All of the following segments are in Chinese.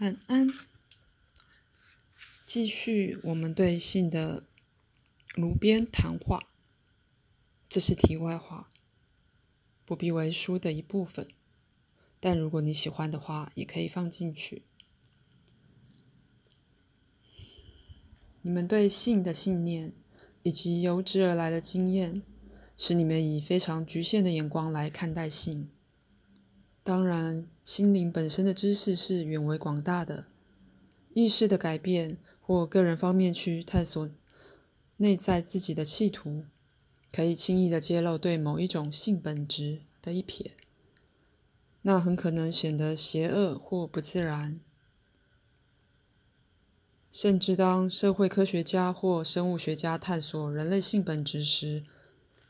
晚安。继续我们对性的炉边谈话，这是题外话，不必为书的一部分。但如果你喜欢的话，也可以放进去。你们对性的信念以及由之而来的经验，使你们以非常局限的眼光来看待性。当然，心灵本身的知识是远为广大的。意识的改变或个人方面去探索内在自己的企图，可以轻易的揭露对某一种性本质的一瞥，那很可能显得邪恶或不自然。甚至当社会科学家或生物学家探索人类性本质时，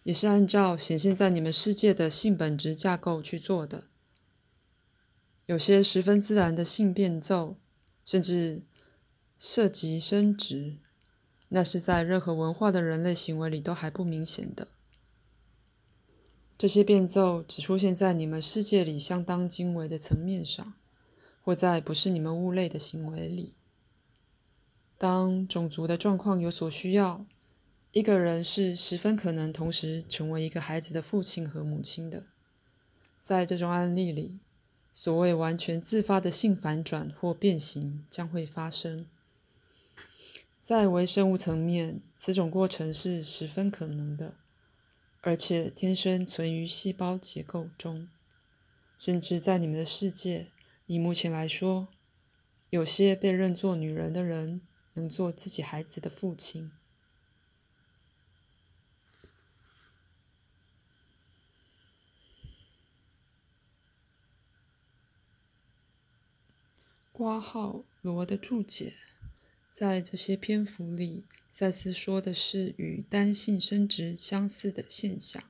也是按照显现在你们世界的性本质架构去做的。有些十分自然的性变奏，甚至涉及生殖，那是在任何文化的人类行为里都还不明显的。这些变奏只出现在你们世界里相当精微的层面上，或在不是你们物类的行为里。当种族的状况有所需要，一个人是十分可能同时成为一个孩子的父亲和母亲的。在这种案例里。所谓完全自发的性反转或变形将会发生，在微生物层面，此种过程是十分可能的，而且天生存于细胞结构中。甚至在你们的世界，以目前来说，有些被认作女人的人能做自己孩子的父亲。挂号罗的注解，在这些篇幅里，赛斯说的是与单性生殖相似的现象：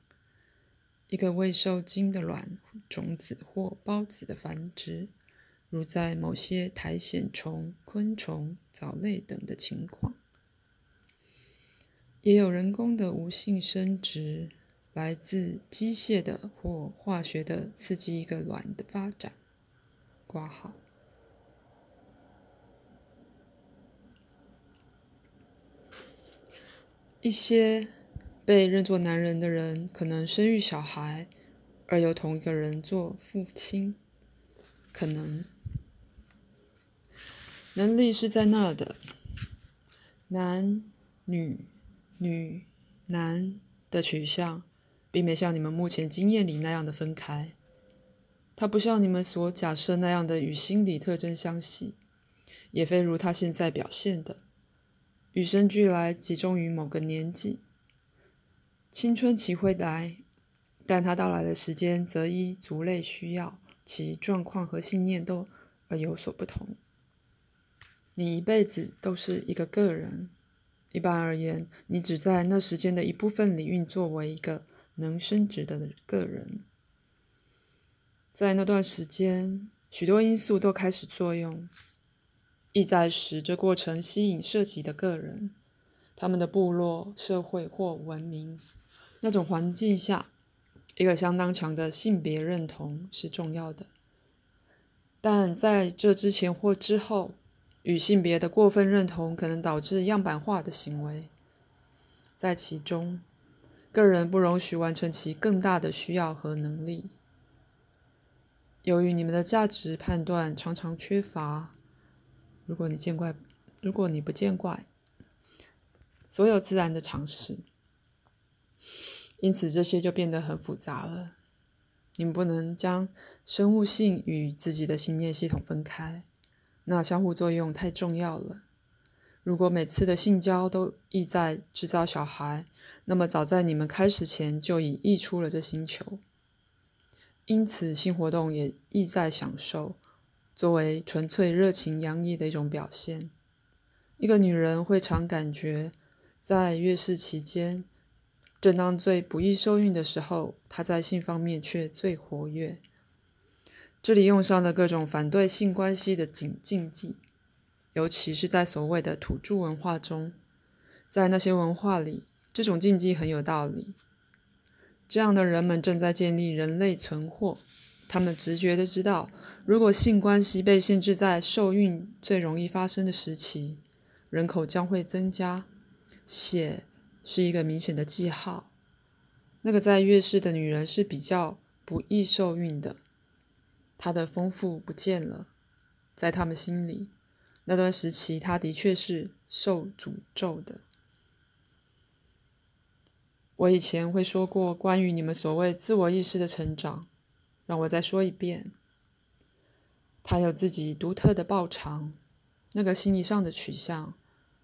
一个未受精的卵、种子或孢子的繁殖，如在某些苔藓虫、昆虫、藻类等的情况；也有人工的无性生殖，来自机械的或化学的刺激一个卵的发展。挂号。一些被认作男人的人，可能生育小孩，而由同一个人做父亲。可能能力是在那儿的。男、女、女、男的取向，并没像你们目前经验里那样的分开。它不像你们所假设那样的与心理特征相系，也非如他现在表现的。与生俱来，集中于某个年纪。青春期会来，但它到来的时间则依族类需要、其状况和信念都而有所不同。你一辈子都是一个个人。一般而言，你只在那时间的一部分里运作为一个能升职的个人。在那段时间，许多因素都开始作用。意在使这过程吸引涉及的个人，他们的部落、社会或文明那种环境下，一个相当强的性别认同是重要的。但在这之前或之后，与性别的过分认同可能导致样板化的行为。在其中，个人不容许完成其更大的需要和能力。由于你们的价值判断常常缺乏。如果你见怪，如果你不见怪，所有自然的常识，因此这些就变得很复杂了。你们不能将生物性与自己的信念系统分开，那相互作用太重要了。如果每次的性交都意在制造小孩，那么早在你们开始前就已溢出了这星球。因此，性活动也意在享受。作为纯粹热情洋溢的一种表现，一个女人会常感觉，在月事期间，正当最不易受孕的时候，她在性方面却最活跃。这里用上了各种反对性关系的禁禁忌，尤其是在所谓的土著文化中，在那些文化里，这种禁忌很有道理。这样的人们正在建立人类存货。他们直觉的知道，如果性关系被限制在受孕最容易发生的时期，人口将会增加。血是一个明显的记号。那个在月事的女人是比较不易受孕的，她的丰富不见了。在他们心里，那段时期她的确是受诅咒的。我以前会说过关于你们所谓自我意识的成长。让我再说一遍，他有自己独特的报偿，那个心理上的取向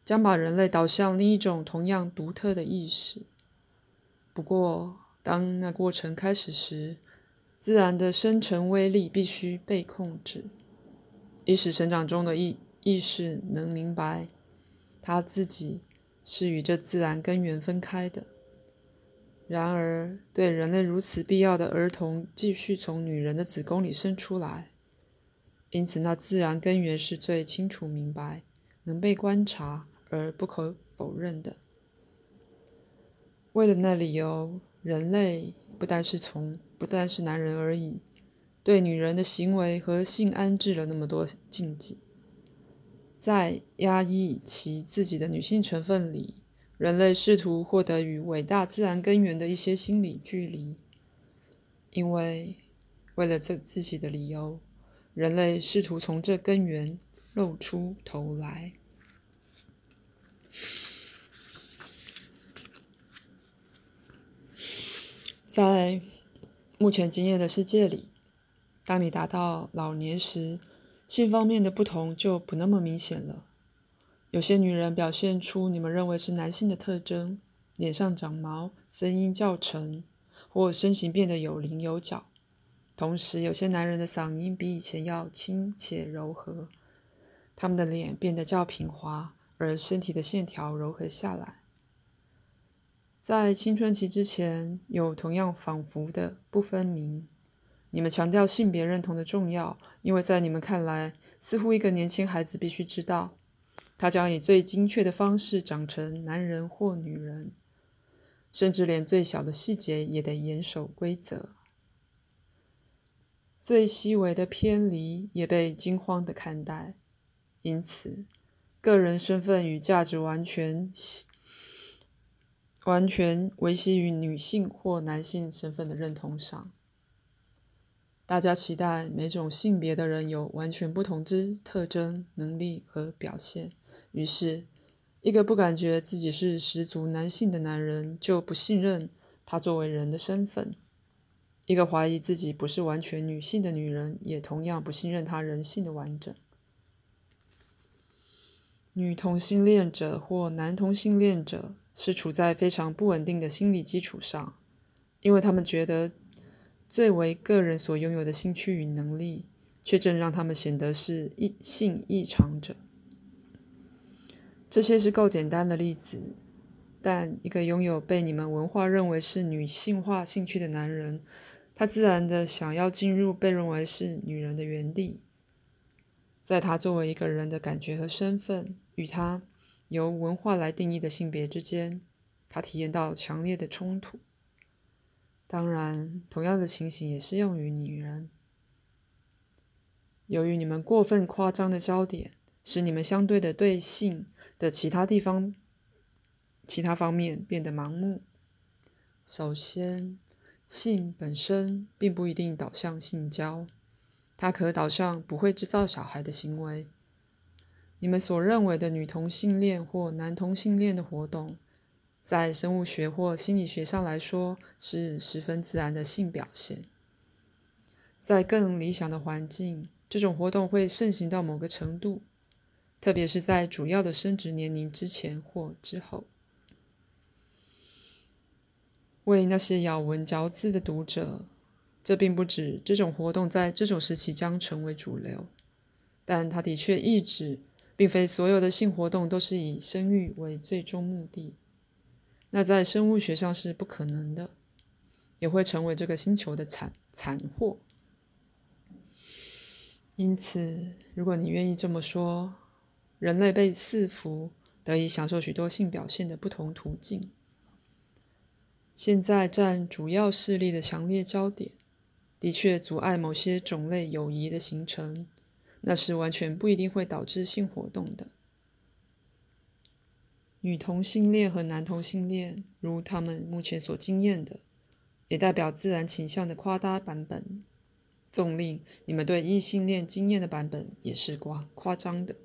将把人类导向另一种同样独特的意识。不过，当那过程开始时，自然的生成威力必须被控制，意识成长中的意意识能明白，他自己是与这自然根源分开的。然而，对人类如此必要的儿童继续从女人的子宫里生出来，因此那自然根源是最清楚明白、能被观察而不可否认的。为了那理由，人类不单是从不单是男人而已，对女人的行为和性安置了那么多禁忌，在压抑其自己的女性成分里。人类试图获得与伟大自然根源的一些心理距离，因为为了这自己的理由，人类试图从这根源露出头来。在目前经验的世界里，当你达到老年时，性方面的不同就不那么明显了。有些女人表现出你们认为是男性的特征，脸上长毛，声音较沉，或身形变得有棱有角。同时，有些男人的嗓音比以前要轻且柔和，他们的脸变得较平滑，而身体的线条柔和下来。在青春期之前，有同样仿佛的不分明。你们强调性别认同的重要，因为在你们看来，似乎一个年轻孩子必须知道。他将以最精确的方式长成男人或女人，甚至连最小的细节也得严守规则。最细微的偏离也被惊慌的看待，因此，个人身份与价值完全完全维系于女性或男性身份的认同上。大家期待每种性别的人有完全不同之特征、能力和表现。于是，一个不感觉自己是十足男性的男人，就不信任他作为人的身份；一个怀疑自己不是完全女性的女人，也同样不信任他人性的完整。女同性恋者或男同性恋者是处在非常不稳定的心理基础上，因为他们觉得最为个人所拥有的兴趣与能力，却正让他们显得是异性异常者。这些是够简单的例子，但一个拥有被你们文化认为是女性化兴趣的男人，他自然的想要进入被认为是女人的原地，在他作为一个人的感觉和身份与他由文化来定义的性别之间，他体验到强烈的冲突。当然，同样的情形也适用于女人。由于你们过分夸张的焦点，使你们相对的对性。的其他地方、其他方面变得盲目。首先，性本身并不一定导向性交，它可导向不会制造小孩的行为。你们所认为的女同性恋或男同性恋的活动，在生物学或心理学上来说是十分自然的性表现。在更理想的环境，这种活动会盛行到某个程度。特别是在主要的生殖年龄之前或之后，为那些咬文嚼字的读者，这并不指这种活动在这种时期将成为主流，但它的确意指，并非所有的性活动都是以生育为最终目的。那在生物学上是不可能的，也会成为这个星球的惨惨祸。因此，如果你愿意这么说。人类被赐福，得以享受许多性表现的不同途径。现在占主要势力的强烈焦点，的确阻碍某些种类友谊的形成，那是完全不一定会导致性活动的。女同性恋和男同性恋，如他们目前所经验的，也代表自然倾向的夸大版本。纵令你们对异性恋经验的版本也是夸夸张的。